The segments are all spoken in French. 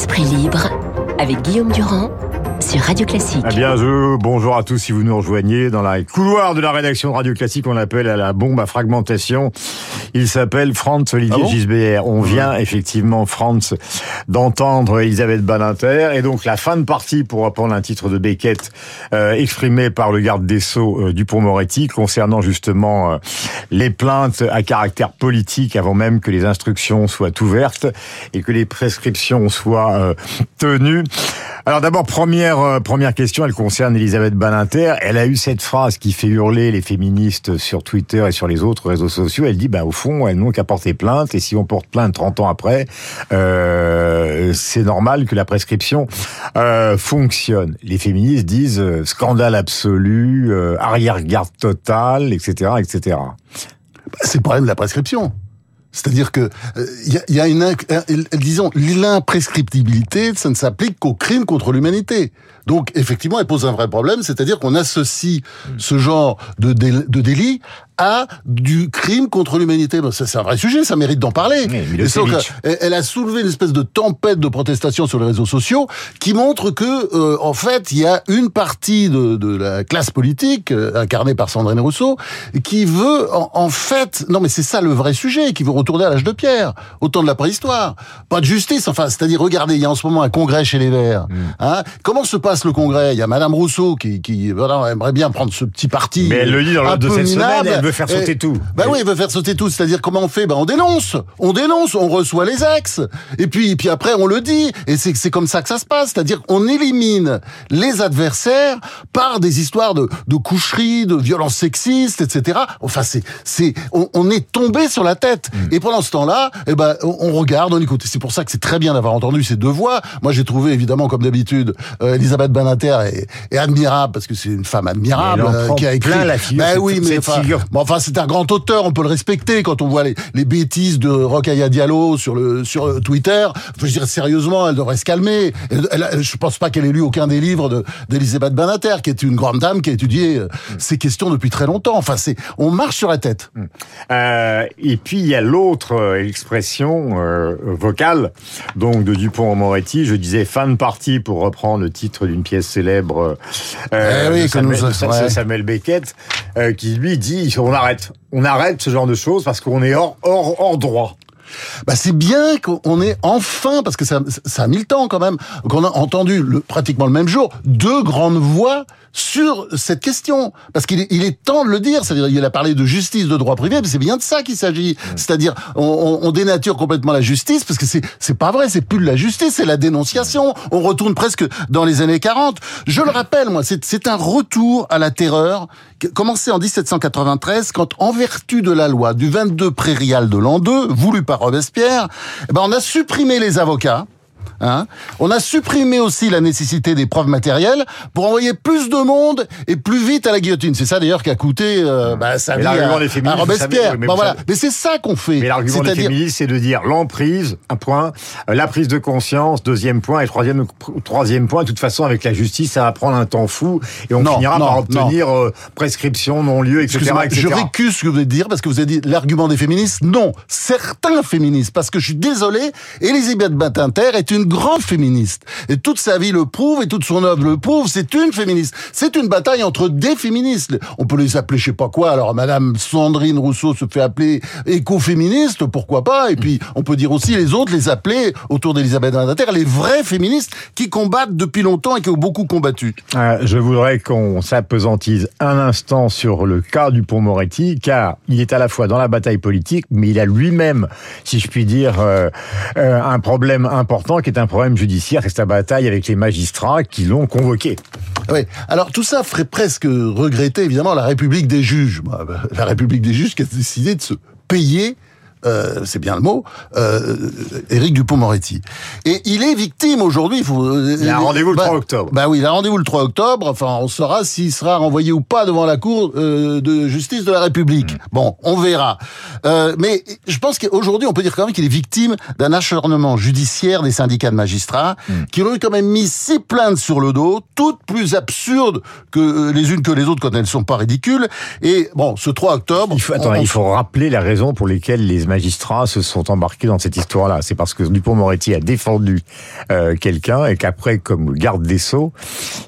Esprit libre avec Guillaume Durand sur Radio Classique. Eh bien, je, bonjour à tous si vous nous rejoignez dans la couloir de la rédaction de Radio Classique, on appelle à la bombe à fragmentation. Il s'appelle Franz Olivier Ah bon Gisbert. On vient effectivement, Franz, d'entendre Elisabeth Badinter et donc la fin de partie pour reprendre un titre de Beckett euh, exprimé par le garde des Sceaux euh, Dupont-Moretti concernant justement euh, les plaintes à caractère politique avant même que les instructions soient ouvertes et que les prescriptions soient euh, tenues. Alors d'abord, première euh, première question, elle concerne Elisabeth Badinter. Elle a eu cette phrase qui fait hurler les féministes sur Twitter et sur les autres réseaux sociaux. Elle dit, bah au fond, elles n'ont qu'à porter plainte. Et si on porte plainte 30 ans après, euh, c'est normal que la prescription euh, fonctionne. Les féministes disent euh, scandale absolu, euh, arrière-garde totale, etc., etc. C'est le problème de la prescription. C'est-à-dire que il y, a, y, a, une disons l'imprescriptibilité, ça ne s'applique qu'aux crimes contre l'humanité. Donc effectivement, elle pose un vrai problème, c'est-à-dire qu'on associe ce genre de, dé, de délit à du crime contre l'humanité. Ben, ça, c'est un vrai sujet, ça mérite d'en parler. Oui, donc, elle, elle, a soulevé une espèce de tempête de protestation sur les réseaux sociaux qui montre que, euh, en fait, il y a une partie de, de la classe politique euh, incarnée par Sandrine Rousseau qui veut, en, en fait, non mais c'est ça le vrai sujet, qui veut retourner à l'âge de pierre, au temps de la préhistoire. Pas de justice, enfin, c'est-à-dire, regardez, il y a en ce moment un congrès chez les Verts. Mm. Hein Comment se passe le congrès? Il y a Madame Rousseau qui, qui voilà, aimerait bien prendre ce petit parti. Mais elle le dit dans le de cette semaine, elle veut faire sauter et, tout. Bah oui, elle veut faire sauter tout. C'est-à-dire comment on fait? Ben on dénonce, on dénonce, on reçoit les ex, et puis puis après on le dit. Et c'est comme ça que ça se passe. C'est-à-dire on élimine les adversaires par des histoires de de coucherie, de violences sexistes, etc. Enfin c'est c'est on, on, est tombé sur la tête. Mm. Et pendant ce temps-là, eh ben on, regarde, on écoute. C'est pour ça que c'est très bien d'avoir entendu ces deux voix. Moi j'ai trouvé évidemment comme d'habitude euh, Elisabeth Badinter est, est, admirable parce que c'est une femme admirable euh, qui a écrit. Plein la figure, ben oui, mais enfin, bon, enfin c'est un grand auteur, on peut le respecter quand on voit les, les bêtises de Rokhaya Diallo sur le sur Twitter. Je veux dire sérieusement, elle devrait se calmer. Elle, elle, je pense pas qu'elle ait lu aucun des livres d'Elisabeth de, Banater, qui est une grande dame qui a étudié mm. ces questions depuis très longtemps. Enfin, c'est on marche sur la tête. Mm. Euh, et puis il y a l'autre euh, expression euh, vocale, donc de Dupont-Moretti. Je disais fin de partie pour reprendre le titre d'une pièce célèbre eh oui, Samuel, nous, ouais. Samuel Beckett, qui lui dit on arrête on arrête ce genre de choses parce qu'on est hors, hors, hors droit. Bah c'est bien qu'on ait enfin, parce que ça, ça a mis le temps quand même, qu'on a entendu le, pratiquement le même jour deux grandes voix sur cette question. Parce qu'il est, il est temps de le dire. C'est-à-dire, il a parlé de justice, de droit privé, mais c'est bien de ça qu'il s'agit. C'est-à-dire, on, on, dénature complètement la justice, parce que c'est, c'est pas vrai, c'est plus de la justice, c'est la dénonciation. On retourne presque dans les années 40. Je le rappelle, moi, c'est, c'est un retour à la terreur, commencé en 1793, quand, en vertu de la loi du 22 prairial de l'an 2, voulu par Robespierre, eh ben, on a supprimé les avocats, Hein on a supprimé aussi la nécessité des preuves matérielles pour envoyer plus de monde et plus vite à la guillotine. C'est ça d'ailleurs qui a coûté euh, bah, sa vie à, à, Robespierre. Savez, mais, bon, voilà. savez... mais c'est ça qu'on fait. Mais l'argument des féministes, c'est de dire l'emprise, un point, euh, la prise de conscience, deuxième point, et troisième, troisième point. De toute façon, avec la justice, ça va prendre un temps fou et on non, finira non, par obtenir euh, prescription, non-lieu, etc., etc. Je récuse ce que vous venez de dire parce que vous avez dit l'argument des féministes. Non, certains féministes, parce que je suis désolé, Elisabeth Badinter est une grande féministe. Et toute sa vie le prouve et toute son œuvre le prouve. C'est une féministe. C'est une bataille entre des féministes. On peut les appeler je sais pas quoi. Alors Madame Sandrine Rousseau se fait appeler écoféministe, pourquoi pas? Et puis on peut dire aussi les autres les appeler autour d'Elisabeth Badinter les vrais féministes qui combattent depuis longtemps et qui ont beaucoup combattu. Euh, je voudrais qu'on s'apesantise un instant sur le cas du pont Moretti, car il est à la fois dans la bataille politique, mais il a lui-même, si je puis dire, euh, euh, un problème important qui est un problème judiciaire, c'est sa bataille avec les magistrats qui l'ont convoqué. Oui. Alors tout ça ferait presque regretter évidemment la République des juges. La République des juges qui a décidé de se payer euh, c'est bien le mot, euh, Éric Dupont-Moretti. Et il est victime aujourd'hui. Il, faut, il a rendez-vous le bah, 3 octobre. Bah oui, il a rendez-vous le 3 octobre. Enfin, on saura s'il sera renvoyé ou pas devant la Cour euh, de justice de la République. Mmh. Bon, on verra. Euh, mais je pense qu'aujourd'hui, on peut dire quand même qu'il est victime d'un acharnement judiciaire des syndicats de magistrats mmh. qui ont quand même mis six plaintes sur le dos, toutes plus absurdes que euh, les unes que les autres quand elles ne sont pas ridicules. Et bon, ce 3 octobre... Il faut, attends, on, il faut rappeler la raison pour lesquelles les magistrats se sont embarqués dans cette histoire-là. C'est parce que Dupont-Moretti a défendu euh, quelqu'un et qu'après, comme garde des sceaux,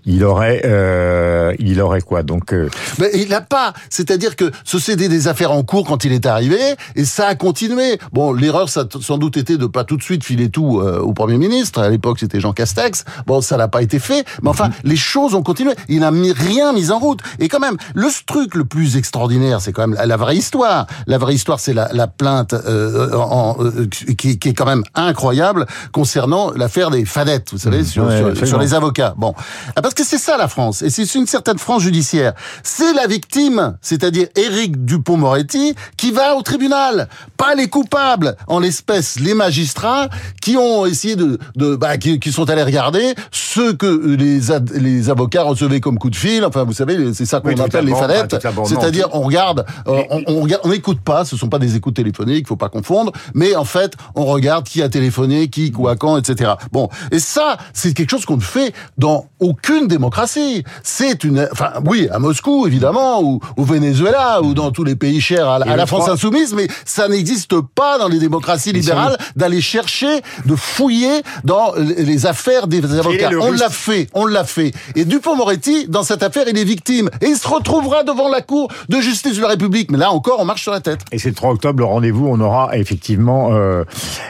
il aurait, euh, il aurait quoi? Donc, euh, mais il n'a pas. C'est-à-dire que se céder des affaires en cours quand il est arrivé, et ça a continué. Bon, l'erreur, ça a sans doute été de pas tout de suite filer tout au Premier ministre. À l'époque, c'était Jean Castex. Bon, ça n'a pas été fait, mais enfin, mhm. les choses ont continué. Il n'a mis rien mis en route. Et quand même, le truc le plus extraordinaire, c'est quand même la, vraie histoire. La vraie histoire, c'est la, la, plainte euh, en, euh, qui, qui, est quand même incroyable concernant l'affaire des fadettes, vous savez, mhm. sur, sur, les avocats. Bon, ah, parce que c'est ça la France, et c'est une certaine France judiciaire. C'est la victime, c'est-à-dire Éric Dupont-Moretti, qui va au tribunal, pas les coupables, en l'espèce les magistrats qui ont essayé de, de bah, qui, qui, sont allés regarder ce que les, les avocats recevaient comme coup de fil. Enfin, vous savez, c'est ça qu'on appelle les fadettes. C'est-à-dire, on regarde, euh, on, on n'écoute pas. Ce sont pas des écoutes téléphoniques, faut pas confondre. Mais en fait, on regarde qui a téléphoné, qui, quoi, quand, etc. Bon, et ça, c'est quelque chose qu'on ne fait dans aucune démocratie. C'est une, enfin, oui, à Moscou évidemment, ou au Venezuela, ou dans tous les pays chers à, la France insoumise, mais ça n'existe pas dans les démocraties libérales d'aller chercher, de fouiller dans les affaires des avocats. On l'a fait, on l'a fait. Et Dupont-Moretti, dans cette affaire, il est victime. Et il se retrouvera devant la Cour de justice de la République. Mais là encore, on marche sur la tête. Et c'est le 3 octobre, le rendez-vous, on aura effectivement euh,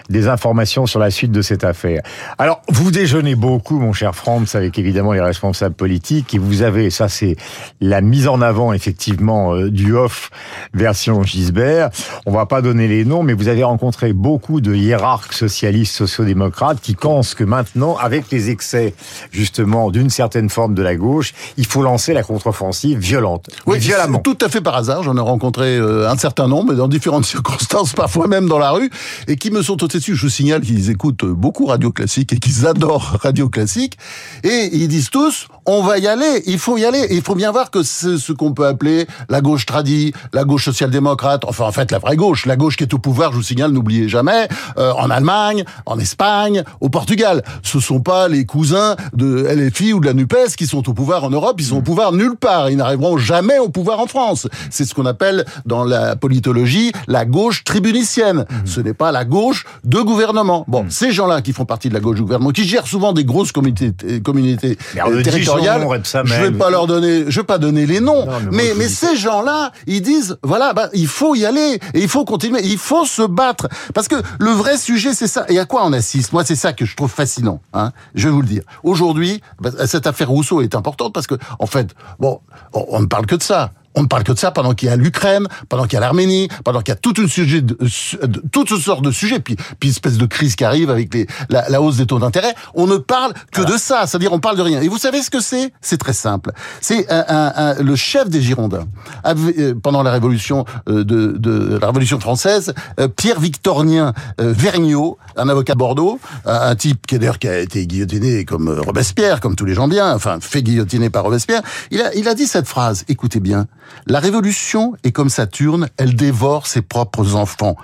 des informations sur la suite de cette affaire. Alors, vous déjeunez beaucoup, mon cher Franz, avec évidemment les responsables politiques, et vous avez, ça c'est la mise en avant effectivement euh, du off version Gisbert. On va pas donner les noms, mais vous avez rencontré beaucoup de hiérarques socialistes, sociodémocrates, qui pensent que maintenant, avec les excès justement d'une certaine forme de la gauche, il faut lancer la contre-offensive violente. Oui, violemment. Tout à fait par hasard. J'en ai rencontré euh, un certain nombre, dans différentes circonstances, parfois même dans la rue, et qui me sont tombés dessus. Je vous signale qu'ils écoutent beaucoup Radio Classique et qu'ils adorent Radio Classique. Et ils disent tous, on va y aller, il faut y aller. Et il faut bien voir que c'est ce qu'on peut appeler la gauche tradie, la gauche social-démocrate, enfin en fait la vraie gauche, la gauche qui est au pouvoir, je vous signale, n'oubliez jamais, euh, en Allemagne, en Espagne, au Portugal. Ce sont pas les cousins de LFI ou de la NUPES qui sont au pouvoir en Europe, ils sont au pouvoir nulle part, ils n'arriveront jamais au pouvoir en France. C'est ce qu'on appelle dans la politologie la gauche tribunicienne. Mmh. Ce n'est pas la gauche de gouvernement. Bon, mmh. ces gens-là qui font partie de la gauche du gouvernement, qui gèrent souvent des grosses communautés, communautés territoriales, je vais pas leur donner, je vais pas donner les noms, mais, mais, ces gens-là, ils disent, voilà, bah, il faut y aller, et il faut continuer, il faut se battre. Parce que le vrai sujet, c'est ça. Et à quoi on assiste? Moi, c'est ça que je trouve fascinant. Hein je vais vous le dire. Aujourd'hui, bah, cette affaire Rousseau est importante parce que, en fait, bon, on ne parle que de ça. On ne parle que de ça pendant qu'il y a l'Ukraine, pendant qu'il y a l'Arménie, pendant qu'il y a toute une sujet de, de, toutes sortes de sujets, puis puis espèce de crise qui arrive avec les, la, la hausse des taux d'intérêt. On ne parle que de ça, c'est-à-dire on parle de rien. Et vous savez ce que c'est? C'est très simple. C'est un, un, le chef des Girondins avait, pendant la révolution euh, de, de la révolution française, euh, Pierre Victorien euh, Vergniaud, un avocat de Bordeaux, un type qui d'ailleurs qui a été guillotiné comme Robespierre, comme tous les gens bien, enfin fait guillotiner par Robespierre. Il a il a dit cette phrase. Écoutez bien. La révolution est comme Saturne, elle dévore ses propres enfants.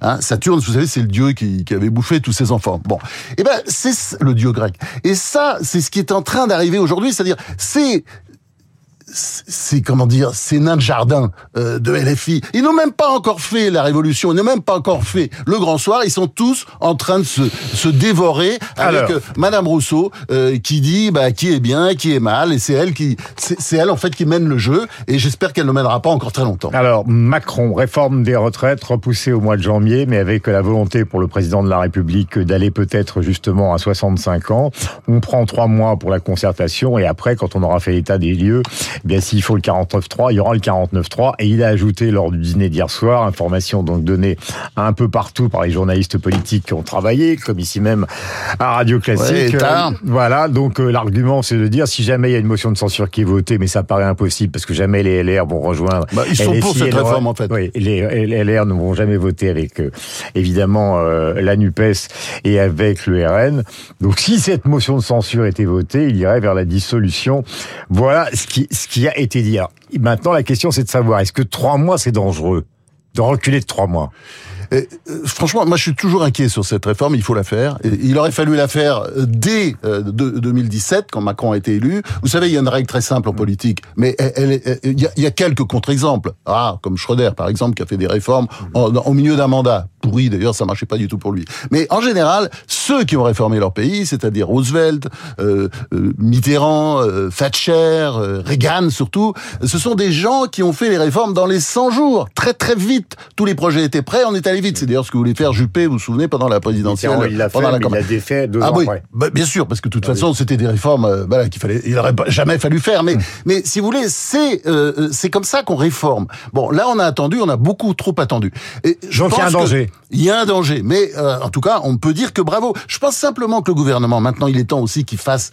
Hein, Saturne, vous savez, c'est le dieu qui, qui, avait bouffé tous ses enfants. Bon, eh ben c'est le dieu grec. Et ça, c'est ce qui est en train d'arriver aujourd'hui, c'est-à-dire c'est c'est comment dire, ces nains de jardin euh, de LFI. Ils n'ont même pas encore fait la révolution, ils n'ont même pas encore fait le grand soir. Ils sont tous en train de se, se dévorer avec euh, Madame Rousseau euh, qui dit bah, qui est bien, qui est mal, et c'est elle qui, c'est elle en fait qui mène le jeu. Et j'espère qu'elle ne mènera pas encore très longtemps. Alors Macron réforme des retraites repoussée au mois de janvier, mais avec la volonté pour le président de la République d'aller peut-être justement à 65 ans. On prend trois mois pour la concertation et après, quand on aura fait l'état des lieux eh bien s'il faut le 49.3, il y aura le 49.3. Et il a ajouté lors du dîner d'hier soir, information donc donnée un peu partout par les journalistes politiques qui ont travaillé, comme ici même à Radio Classique. Euh, voilà, donc euh, l'argument c'est de dire si jamais il y a une motion de censure qui est votée, mais ça paraît impossible parce que jamais les LR vont rejoindre. Bah, ils sont pour cette réforme en fait. Oui, les LR ne vont jamais voter avec euh, évidemment la Nupes et avec le RN. Donc si cette motion de censure était votée, il irait vers la dissolution. Voilà ce qui, ce qui a été dit. maintenant, la question, c'est de savoir, est-ce que trois mois, c'est dangereux? De reculer de trois mois Euh, franchement, moi je suis toujours inquiet sur cette réforme, il faut la faire. Il aurait fallu la faire euh, dès euh, de- 2017, quand Macron a été élu. Vous savez, il y a une règle très simple en politique, mais il y, a, quelques contre-exemples. Ah, comme Schröder, par exemple, qui a fait des réformes au milieu d'un mandat. Pourri, d'ailleurs, ça marchait pas du tout pour lui. Mais en général, ceux qui ont réformé leur pays, c'est-à-dire Roosevelt, euh, euh, Mitterrand, euh, Thatcher, euh, Reagan surtout, ce sont des gens qui ont fait les réformes dans les 100 jours, très très vite. Tous les projets étaient prêts, on vite. C'est d'ailleurs ce que voulait faire Juppé, vous vous souvenez, pendant la présidentielle. Il l'a fait, pendant la mais il campagne. a défait deux Ah ans oui, bah, bien sûr, parce que de toute façon, c'était des réformes euh, voilà, qu'il fallait, il aurait pas- jamais fallu faire. Mais, mais si vous voulez, c'est euh, euh, c'est comme ça qu'on réforme. Bon, là, on a attendu, on a beaucoup trop attendu. Et je Donc, il y a pense un danger. Il y a un danger, mais euh, en tout cas, on peut dire que bravo. Je pense simplement que le gouvernement, maintenant, il est temps aussi qu'il fasse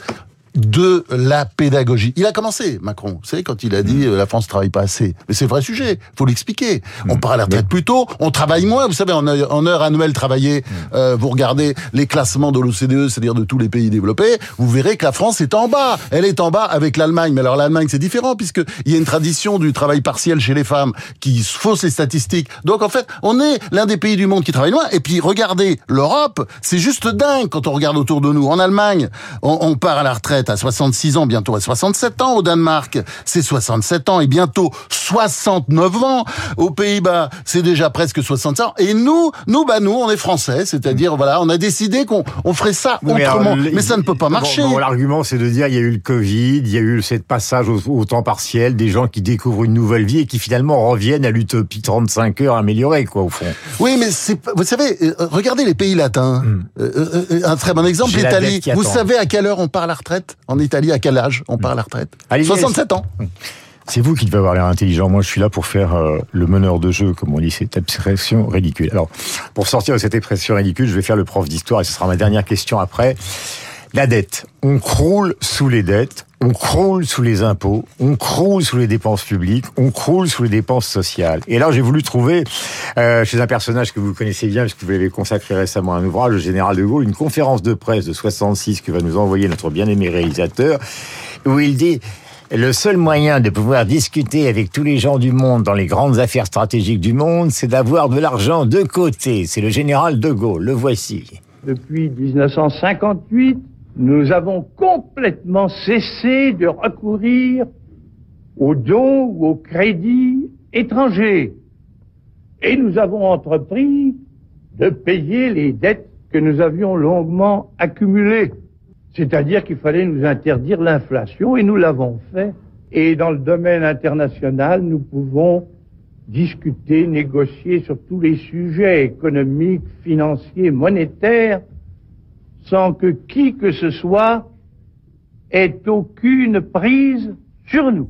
de la pédagogie. Il a commencé, Macron. Vous savez, quand il a dit euh, la France travaille pas assez. Mais c'est vrai sujet. Faut l'expliquer. On part à la retraite plus tôt, on travaille moins. Vous savez, en heure, en heure annuelle travaillée, euh, vous regardez les classements de l'OCDE, c'est-à-dire de tous les pays développés, vous verrez que la France est en bas. Elle est en bas avec l'Allemagne. Mais alors l'Allemagne, c'est différent puisque il y a une tradition du travail partiel chez les femmes qui fausse les statistiques. Donc en fait, on est l'un des pays du monde qui travaille moins. Et puis regardez l'Europe, c'est juste dingue quand on regarde autour de nous. En Allemagne, on, on part à la retraite à 66 ans, bientôt à 67 ans. Au Danemark, c'est 67 ans et bientôt 69 ans. Aux Pays-Bas, c'est déjà presque 65 ans. Et nous, nous, bah nous, on est français, c'est-à-dire voilà, on a décidé qu'on on ferait ça Oui, mais autrement. alors, Mais, ça ne peut pas bon, marcher. bon, L'argument, c'est de dire il y a eu le Covid, il y a eu ce passage au, au temps partiel, des gens qui découvrent une nouvelle vie et qui finalement reviennent à l'utopie 35 heures améliorée, quoi, au fond. Oui, mais vous savez, euh, regardez les pays latins. Euh, euh, euh, un très bon exemple, l'Italie. Vous savez à quelle heure on part à la retraite? En Italie À quel âge on part à la retraite Allez, 67 ans. C'est vous qui devez avoir l'air intelligent. Moi, je suis là pour faire euh, le meneur de jeu, comme on dit, cette expression ridicule. Alors, pour sortir de cette expression ridicule, je vais faire le prof d'histoire et ce sera ma dernière question après. La dette. On croule sous les dettes, on croule sous les impôts, on croule sous les dépenses publiques, on croule sous les dépenses sociales. Et là, j'ai voulu trouver, euh, chez un personnage que vous connaissez bien, puisque vous l'avez consacré récemment à un ouvrage, le général de Gaulle, une conférence de presse de 66 que va nous envoyer notre bien-aimé réalisateur, où il dit le seul moyen de pouvoir discuter avec tous les gens du monde dans les grandes affaires stratégiques du monde, c'est d'avoir de l'argent de côté. C'est le général de Gaulle, le voici. Depuis 1958, nous avons complètement cessé de recourir aux dons ou aux crédits étrangers. Et nous avons entrepris de payer les dettes que nous avions longuement accumulées. C'est-à-dire qu'il fallait nous interdire l'inflation et nous l'avons fait. Et dans le domaine international, nous pouvons discuter, négocier sur tous les sujets économiques, financiers, monétaires, sans que qui que ce soit ait aucune prise sur nous.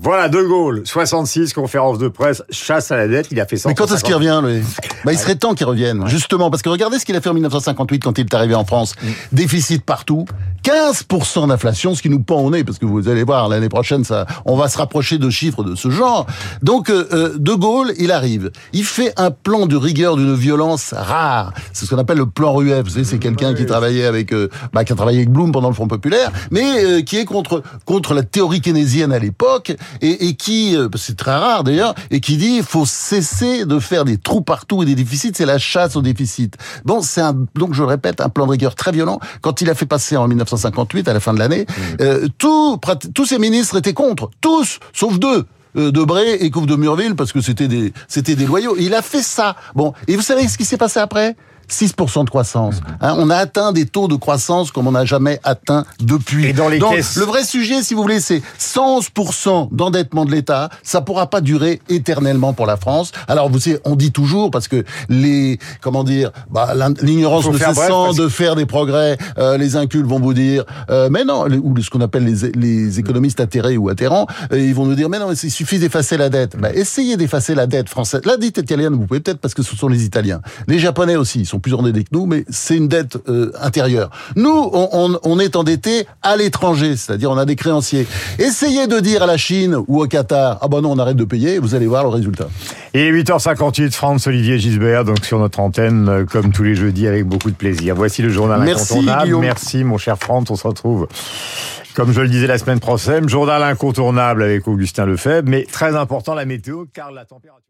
Voilà, De Gaulle, 66, conférence de presse, chasse à la dette, il a fait ça. Mais quand est-ce qu'il revient, lui bah, Il serait temps qu'il revienne, justement, parce que regardez ce qu'il a fait en 1958 quand il est arrivé en France. Déficit partout, 15% d'inflation, ce qui nous pend au nez, parce que vous allez voir, l'année prochaine, ça, on va se rapprocher de chiffres de ce genre. Donc, euh, euh, De Gaulle, il arrive. Il fait un plan de rigueur d'une violence rare. C'est ce qu'on appelle le plan Rueff. Vous savez, c'est quelqu'un qui travaillait avec, euh, bah, qui a travaillé avec Blum pendant le Front Populaire, mais euh, qui est contre, contre la théorie keynésienne à l'époque, et, et qui, euh, c'est très rare d'ailleurs, et qui dit il faut cesser de faire des trous partout et des déficits, c'est la chasse au déficit. Bon, c'est un, donc je le répète, un plan de rigueur très violent. Quand il a fait passer en 1958, à la fin de l'année, euh, tout, tous ses ministres étaient contre, tous, sauf deux euh, Debré et Couve de Murville parce que c'était des c'était des loyaux. Il a fait ça. Bon, et vous savez ce qui s'est passé après? 6% de croissance. Hein, on a atteint des taux de croissance comme on n'a jamais atteint depuis. Et dans les Donc, caisses- Le vrai sujet, si vous voulez, c'est 111% d'endettement de l'État. Ça pourra pas durer éternellement pour la France. Alors, vous savez, on dit toujours, parce que les, comment dire, bah, l'ignorance ne cessant de faire des progrès, euh, les incultes vont vous dire, euh, mais non, ou ce qu'on appelle les, les économistes atterrés ou atterrants, euh, ils vont nous dire, mais non, il suffit d'effacer la dette. Bah, essayez d'effacer la dette française. La dette italienne, vous pouvez peut-être parce que ce sont les Italiens. Les Japonais aussi, ils sont plus endettés que nous, mais c'est une dette euh, intérieure. Nous, on, on, on est endetté à l'étranger, c'est-à-dire on a des créanciers. Essayez de dire à la Chine ou au Qatar, ah ben non, on arrête de payer, vous allez voir le résultat. Et 8h58, France Olivier Gisbert, donc sur notre antenne, euh, comme tous les jeudis, avec beaucoup de plaisir. Voici le journal Merci, incontournable. Guillaume. Merci, mon cher Franck. On se retrouve, comme je le disais la semaine prochaine, journal incontournable avec Augustin Lefebvre, mais très important la météo, car la température.